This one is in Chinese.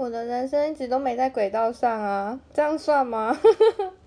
我的人生一直都没在轨道上啊，这样算吗？